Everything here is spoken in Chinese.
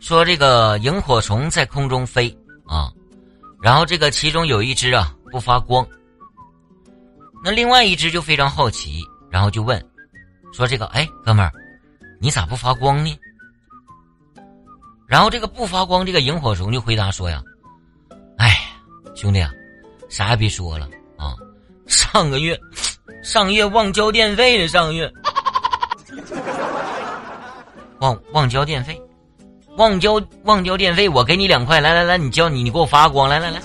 说这个萤火虫在空中飞啊，然后这个其中有一只啊不发光，那另外一只就非常好奇，然后就问，说这个哎哥们儿，你咋不发光呢？然后这个不发光这个萤火虫就回答说呀，哎，兄弟啊，啥也别说了啊，上个月上月忘交电费了，上个月忘忘交电费。忘交忘交电费，我给你两块，来来来，你交你你给我发光，来来来。